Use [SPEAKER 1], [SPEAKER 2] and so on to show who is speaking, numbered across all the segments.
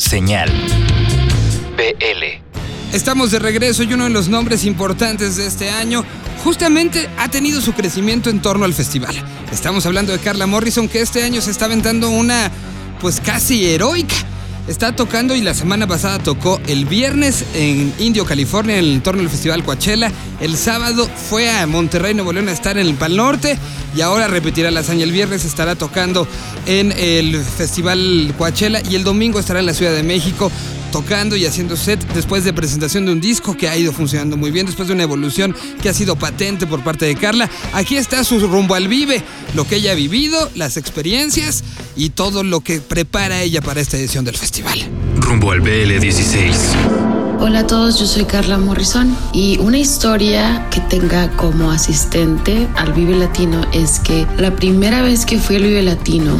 [SPEAKER 1] Señal. BL.
[SPEAKER 2] Estamos de regreso y uno de los nombres importantes de este año justamente ha tenido su crecimiento en torno al festival. Estamos hablando de Carla Morrison que este año se está aventando una pues casi heroica. Está tocando y la semana pasada tocó el viernes en Indio, California, en el torno del Festival Coachella. El sábado fue a Monterrey, Nuevo León a estar en el Pal Norte y ahora repetirá la hazaña. El viernes estará tocando en el Festival Coachella y el domingo estará en la Ciudad de México tocando y haciendo set después de presentación de un disco que ha ido funcionando muy bien, después de una evolución que ha sido patente por parte de Carla. Aquí está su rumbo al vive, lo que ella ha vivido, las experiencias y todo lo que prepara ella para esta edición del festival.
[SPEAKER 1] Rumbo al BL16.
[SPEAKER 3] Hola a todos, yo soy Carla Morrison y una historia que tenga como asistente al Vive Latino es que la primera vez que fui al Vive Latino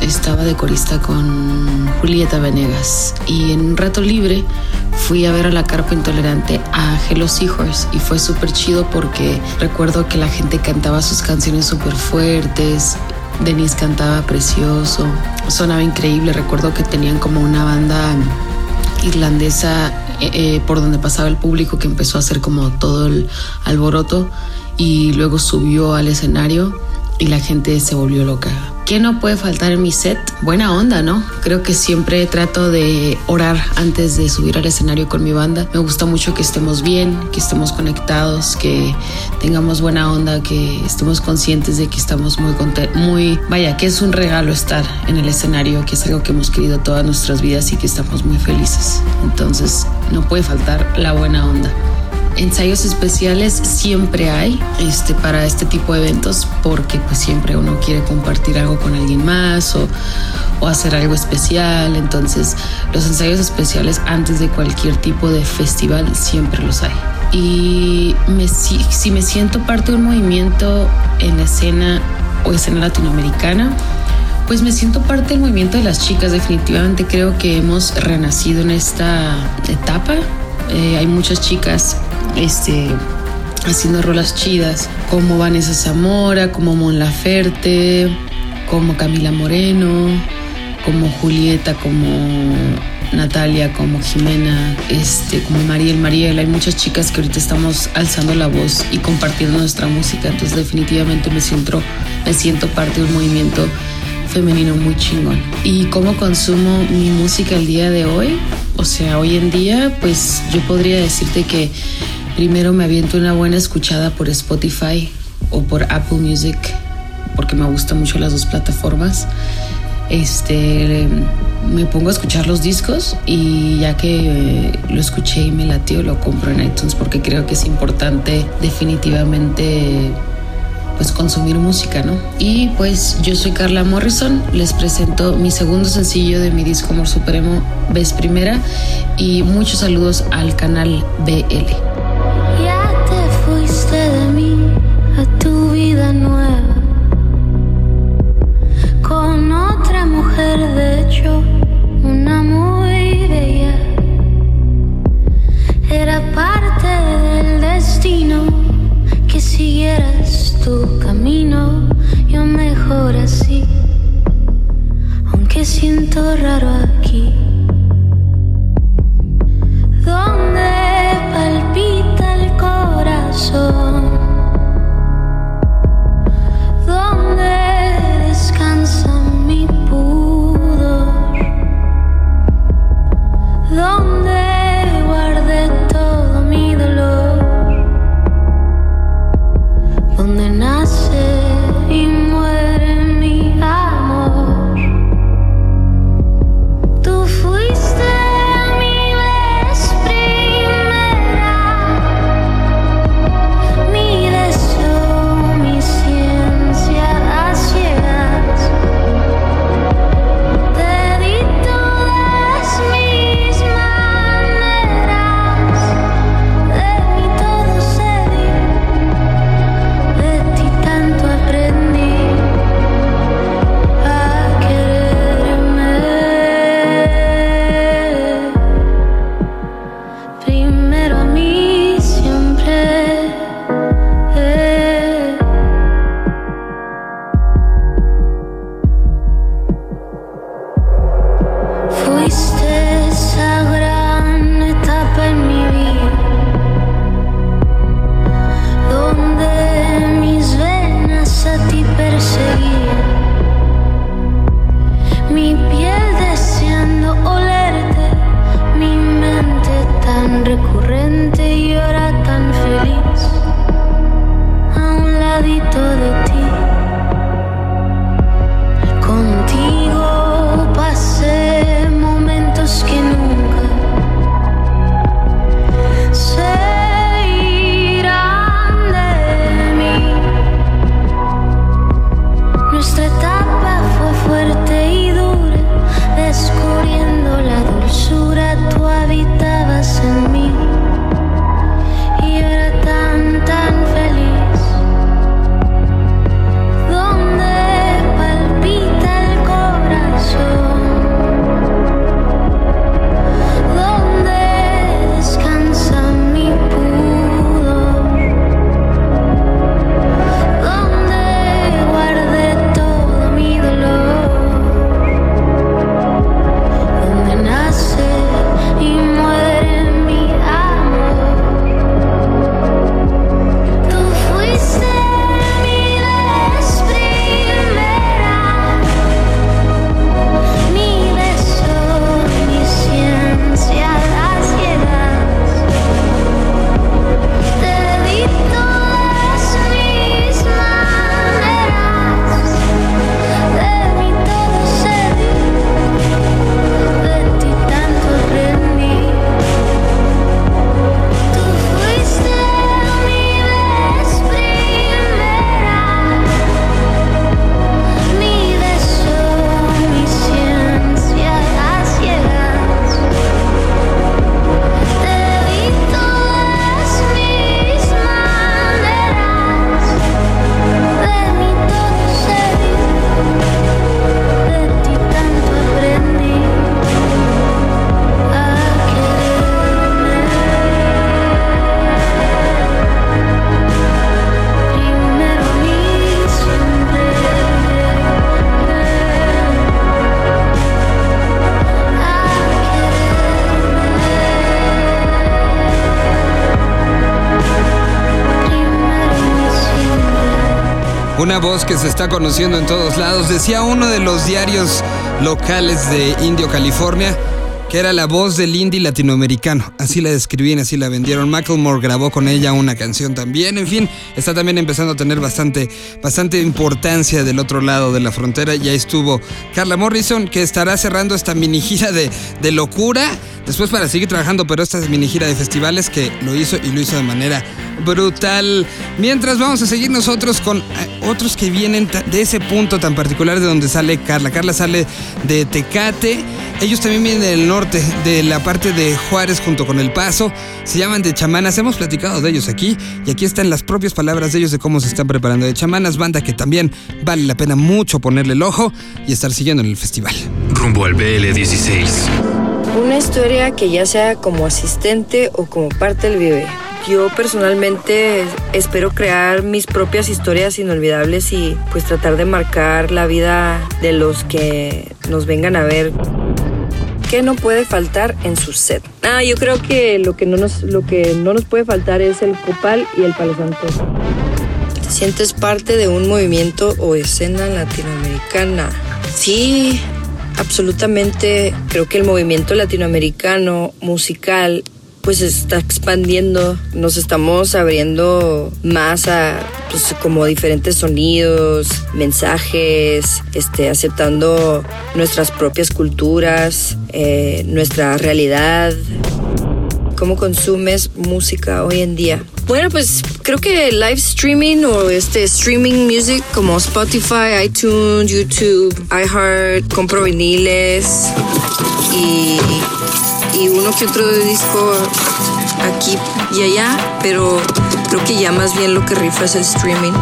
[SPEAKER 3] estaba de corista con Julieta Venegas y en un rato libre fui a ver a la carpa intolerante a Hello Seahorse y fue súper chido porque recuerdo que la gente cantaba sus canciones súper fuertes. Denise cantaba precioso, sonaba increíble. Recuerdo que tenían como una banda irlandesa eh, eh, por donde pasaba el público que empezó a hacer como todo el alboroto y luego subió al escenario y la gente se volvió loca. ¿Qué no puede faltar en mi set? Buena onda, ¿no? Creo que siempre trato de orar antes de subir al escenario con mi banda. Me gusta mucho que estemos bien, que estemos conectados, que tengamos buena onda, que estemos conscientes de que estamos muy contentos, muy, vaya, que es un regalo estar en el escenario, que es algo que hemos querido todas nuestras vidas y que estamos muy felices. Entonces, no puede faltar la buena onda ensayos especiales siempre hay este, para este tipo de eventos porque pues siempre uno quiere compartir algo con alguien más o, o hacer algo especial. Entonces los ensayos especiales antes de cualquier tipo de festival siempre los hay. Y me, si, me siento parte de un movimiento en la escena o escena latinoamericana, pues me siento parte del movimiento de las chicas. Definitivamente creo que hemos renacido en esta etapa. Eh, hay muchas chicas este, haciendo rolas chidas, como Vanessa Zamora, como Mon Laferte, como Camila Moreno, como Julieta, como Natalia, como Jimena, este, como Mariel Mariel. Hay muchas chicas que ahorita estamos alzando la voz y compartiendo nuestra música. Entonces definitivamente me siento, me siento parte de un movimiento femenino muy chingón. ¿Y cómo consumo mi música el día de hoy? O sea, hoy en día, pues yo podría decirte que Primero me aviento una buena escuchada por Spotify o por Apple Music, porque me gustan mucho las dos plataformas. Este, me pongo a escuchar los discos y ya que lo escuché y me latió, lo compro en iTunes porque creo que es importante definitivamente pues consumir música, ¿no? Y pues yo soy Carla Morrison, les presento mi segundo sencillo de mi disco Amor Supremo, Ves Primera, y muchos saludos al canal BL.
[SPEAKER 4] Una
[SPEAKER 2] voz que se está conociendo en todos lados. Decía uno de los diarios locales de Indio, California, que era la voz del indie latinoamericano. Así la describían, así la vendieron. Macklemore grabó con ella una canción también. En fin, está también empezando a tener bastante, bastante importancia del otro lado de la frontera. Ya estuvo Carla Morrison, que estará cerrando esta mini gira de, de locura. Después para seguir trabajando, pero esta mini gira de festivales que lo hizo y lo hizo de manera brutal. Mientras vamos a seguir nosotros con eh, otros que vienen de ese punto tan particular de donde sale Carla. Carla sale de Tecate. Ellos también vienen del norte, de la parte de Juárez junto con El Paso. Se llaman de chamanas. Hemos platicado de ellos aquí y aquí están las propias palabras de ellos de cómo se están preparando de chamanas. Banda que también vale la pena mucho ponerle el ojo y estar siguiendo en el festival.
[SPEAKER 1] Rumbo al BL16.
[SPEAKER 5] Una historia que ya sea como asistente o como parte del vive. Yo personalmente espero crear mis propias historias inolvidables y pues tratar de marcar la vida de los que nos vengan a ver. ¿Qué no puede faltar en su set? Ah, yo creo que lo que no nos, lo que no nos puede faltar es el copal y el palo santo. ¿Te sientes parte de un movimiento o escena latinoamericana? Sí, absolutamente. Creo que el movimiento latinoamericano musical pues está expandiendo, nos estamos abriendo más a pues, como diferentes sonidos, mensajes, este, aceptando nuestras propias culturas, eh, nuestra realidad. ¿Cómo consumes música hoy en día? Bueno, pues creo que live streaming o este streaming music como Spotify, iTunes, YouTube, iHeart, compro viniles y y uno que otro disco aquí y allá, pero creo que ya más bien lo que rifa es el streaming.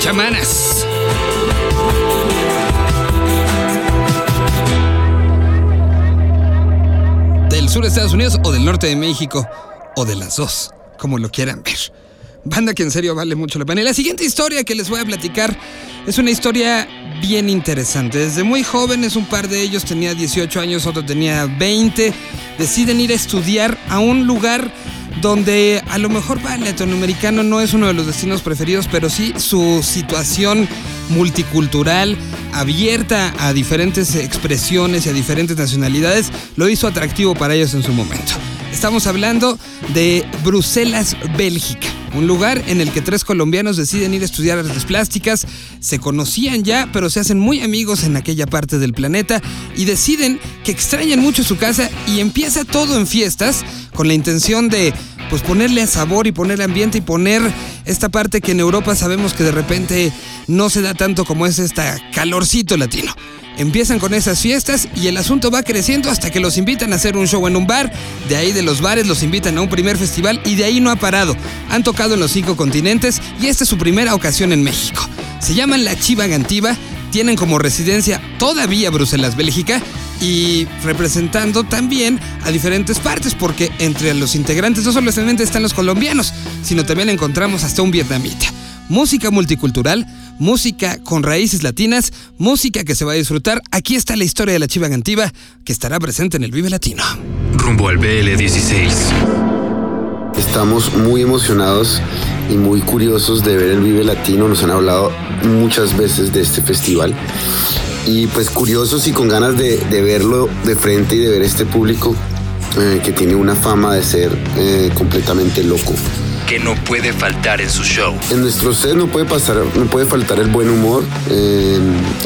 [SPEAKER 2] Chamanas. Del sur de Estados Unidos o del norte de México, o de las dos, como lo quieran ver. Banda que en serio vale mucho la pena. Y la siguiente historia que les voy a platicar es una historia bien interesante. Desde muy jóvenes, un par de ellos tenía 18 años, otro tenía 20, deciden ir a estudiar a un lugar donde a lo mejor para el latinoamericano no es uno de los destinos preferidos, pero sí su situación multicultural, abierta a diferentes expresiones y a diferentes nacionalidades, lo hizo atractivo para ellos en su momento. Estamos hablando de Bruselas, Bélgica, un lugar en el que tres colombianos deciden ir a estudiar artes plásticas, se conocían ya, pero se hacen muy amigos en aquella parte del planeta y deciden que extrañan mucho su casa y empieza todo en fiestas con la intención de pues ponerle sabor y poner ambiente y poner esta parte que en Europa sabemos que de repente no se da tanto como es esta calorcito latino. Empiezan con esas fiestas y el asunto va creciendo hasta que los invitan a hacer un show en un bar. De ahí de los bares los invitan a un primer festival y de ahí no ha parado. Han tocado en los cinco continentes y esta es su primera ocasión en México. Se llaman La Chiva Gantiva, tienen como residencia todavía Bruselas, Bélgica y representando también a diferentes partes, porque entre los integrantes no solamente están los colombianos, sino también encontramos hasta un vietnamita. Música multicultural, música con raíces latinas, música que se va a disfrutar. Aquí está la historia de la Chiva Gantiva que estará presente en el Vive Latino.
[SPEAKER 1] Rumbo al BL16.
[SPEAKER 6] Estamos muy emocionados y muy curiosos de ver el Vive Latino. Nos han hablado muchas veces de este festival. Y pues curiosos y con ganas de, de verlo de frente y de ver este público eh, que tiene una fama de ser eh, completamente loco.
[SPEAKER 1] Que no puede faltar en su show.
[SPEAKER 6] En nuestro set no puede pasar, no puede faltar el buen humor, eh,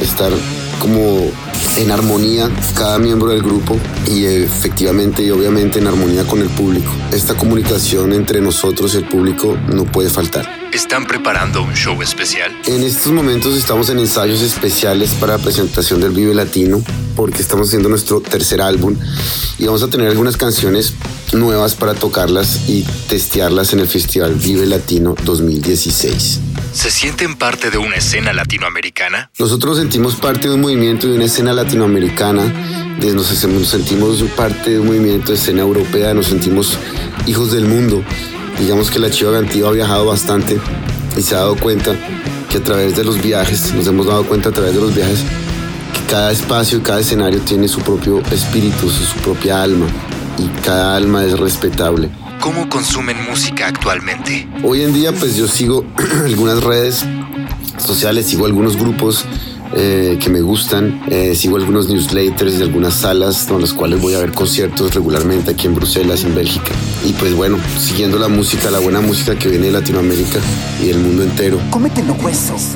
[SPEAKER 6] estar como en armonía cada miembro del grupo y efectivamente y obviamente en armonía con el público. Esta comunicación entre nosotros y el público no puede faltar.
[SPEAKER 1] ¿Están preparando un show especial?
[SPEAKER 6] En estos momentos estamos en ensayos especiales para la presentación del Vive Latino porque estamos haciendo nuestro tercer álbum y vamos a tener algunas canciones nuevas para tocarlas y testearlas en el Festival Vive Latino 2016.
[SPEAKER 1] ¿Se sienten parte de una escena latinoamericana?
[SPEAKER 6] Nosotros sentimos parte de un movimiento de una escena latinoamericana, nos sentimos parte de un movimiento de escena europea, nos sentimos hijos del mundo. Digamos que la Chiva Gantiva ha viajado bastante y se ha dado cuenta que a través de los viajes, nos hemos dado cuenta a través de los viajes, que cada espacio y cada escenario tiene su propio espíritu, su, su propia alma y cada alma es respetable.
[SPEAKER 1] ¿Cómo consumen música actualmente?
[SPEAKER 6] Hoy en día pues yo sigo algunas redes sociales, sigo algunos grupos eh, que me gustan, eh, sigo algunos newsletters de algunas salas con las cuales voy a ver conciertos regularmente aquí en Bruselas, en Bélgica. Y pues bueno, siguiendo la música, la buena música que viene de Latinoamérica y del mundo entero.
[SPEAKER 7] Cómete los huesos.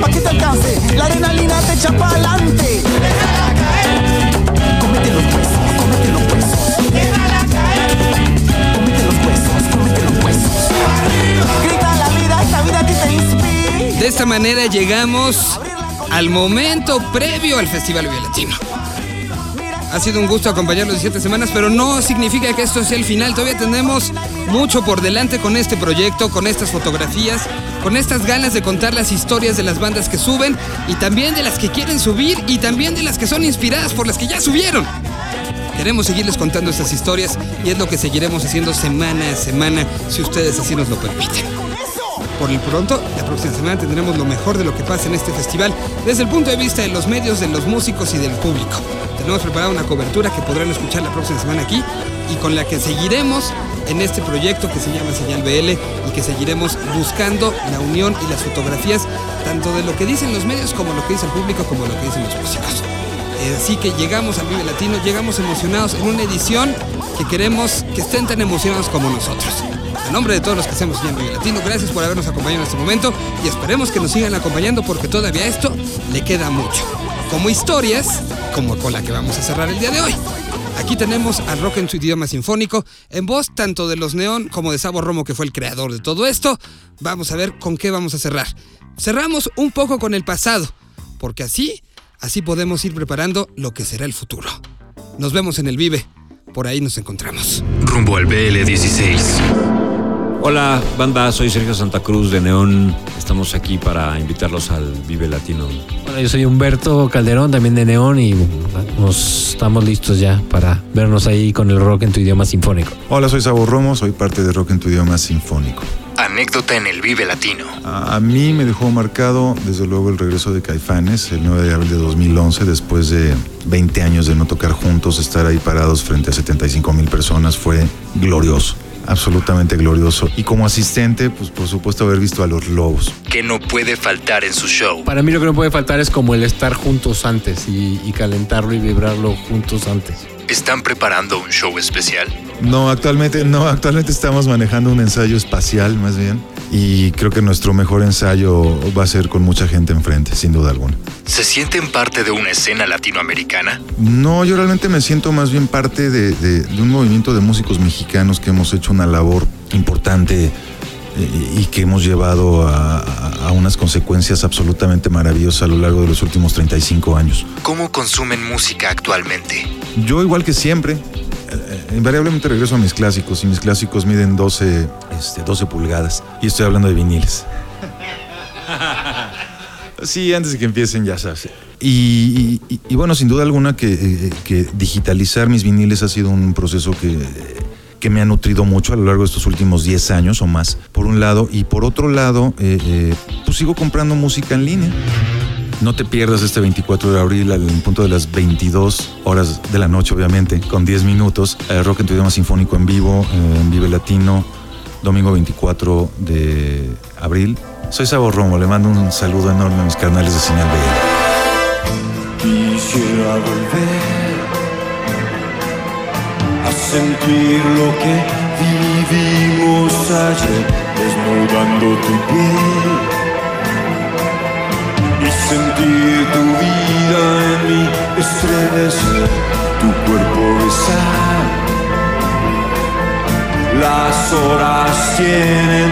[SPEAKER 7] Pa' que te alcance. La adrenalina te echa pa'lante. Déjala caer. Cómete los huesos, cómete los huesos. Déjala caer. Cómete los huesos, cómete los huesos. Grita la vida, esta vida que te inspira.
[SPEAKER 2] De esta manera llegamos al momento previo al Festival Vive Latino. Ha sido un gusto acompañarlos de siete semanas, pero no significa que esto sea el final. Todavía tenemos mucho por delante con este proyecto, con estas fotografías, con estas ganas de contar las historias de las bandas que suben y también de las que quieren subir y también de las que son inspiradas por las que ya subieron. Queremos seguirles contando estas historias y es lo que seguiremos haciendo semana a semana si ustedes así nos lo permiten. Por el pronto, la próxima semana tendremos lo mejor de lo que pasa en este festival desde el punto de vista de los medios, de los músicos y del público. Tenemos preparada una cobertura que podrán escuchar la próxima semana aquí y con la que seguiremos en este proyecto que se llama Señal BL y que seguiremos buscando la unión y las fotografías tanto de lo que dicen los medios como lo que dice el público como lo que dicen los músicos. Eh, Así que llegamos al Vive Latino, llegamos emocionados en una edición que queremos que estén tan emocionados como nosotros. A nombre de todos los que hacemos Señal Vive Latino, gracias por habernos acompañado en este momento y esperemos que nos sigan acompañando porque todavía esto le queda mucho. Como historias, como con la que vamos a cerrar el día de hoy. Aquí tenemos al rock en su idioma sinfónico, en voz tanto de los Neón como de Sabo Romo, que fue el creador de todo esto. Vamos a ver con qué vamos a cerrar. Cerramos un poco con el pasado, porque así, así podemos ir preparando lo que será el futuro. Nos vemos en el Vive, por ahí nos encontramos.
[SPEAKER 1] Rumbo al BL16.
[SPEAKER 8] Hola, banda, soy Sergio Santa Cruz de Neón. Estamos aquí para invitarlos al Vive Latino.
[SPEAKER 9] Bueno, yo soy Humberto Calderón, también de Neón, y nos estamos listos ya para vernos ahí con el rock en tu idioma sinfónico.
[SPEAKER 10] Hola, soy Sabo Romo, soy parte de Rock en tu idioma sinfónico.
[SPEAKER 1] Anécdota en el Vive Latino.
[SPEAKER 10] A, a mí me dejó marcado, desde luego, el regreso de Caifanes el 9 de abril de 2011, después de 20 años de no tocar juntos, estar ahí parados frente a 75 mil personas fue glorioso, absolutamente glorioso. Y como asistente, pues por supuesto haber visto a los Lobos.
[SPEAKER 1] Que no puede faltar en su show.
[SPEAKER 9] Para mí lo que no puede faltar es como el estar juntos antes y, y calentarlo y vibrarlo juntos antes.
[SPEAKER 1] ¿Están preparando un show especial?
[SPEAKER 10] No, actualmente, no, actualmente estamos manejando un ensayo espacial, más bien. Y creo que nuestro mejor ensayo va a ser con mucha gente enfrente, sin duda alguna.
[SPEAKER 1] ¿Se sienten parte de una escena latinoamericana?
[SPEAKER 10] No, yo realmente me siento más bien parte de, de- de un movimiento de músicos mexicanos que hemos hecho una labor importante y que hemos llevado a, a- a unas consecuencias absolutamente maravillosas a lo largo de los últimos 35 años.
[SPEAKER 1] ¿Cómo consumen música actualmente?
[SPEAKER 10] Yo, igual que siempre, eh, invariablemente regreso a mis clásicos y mis clásicos miden 12, este, 12 pulgadas. Y estoy hablando de viniles. Sí, antes de que empiecen, ya sabes. Y, y- y bueno, sin duda alguna que, eh, que digitalizar mis viniles ha sido un proceso que, que me ha nutrido mucho a lo largo de estos últimos 10 años o más, por un lado. Y por otro lado, eh, eh, pues sigo comprando música en línea. No te pierdas este 24 de abril al punto de las 22 horas de la noche, obviamente, con 10 minutos. eh, rock en tu idioma sinfónico en vivo, eh, en Vive Latino, domingo 24 de abril. Soy Sabo Romo, le mando un saludo enorme a mis canales de señal BL.
[SPEAKER 11] Quisiera sentir lo que vivimos ayer, desnudando tu piel y sentir tu vida en mí estremecer, tu cuerpo besar. Las horas tienen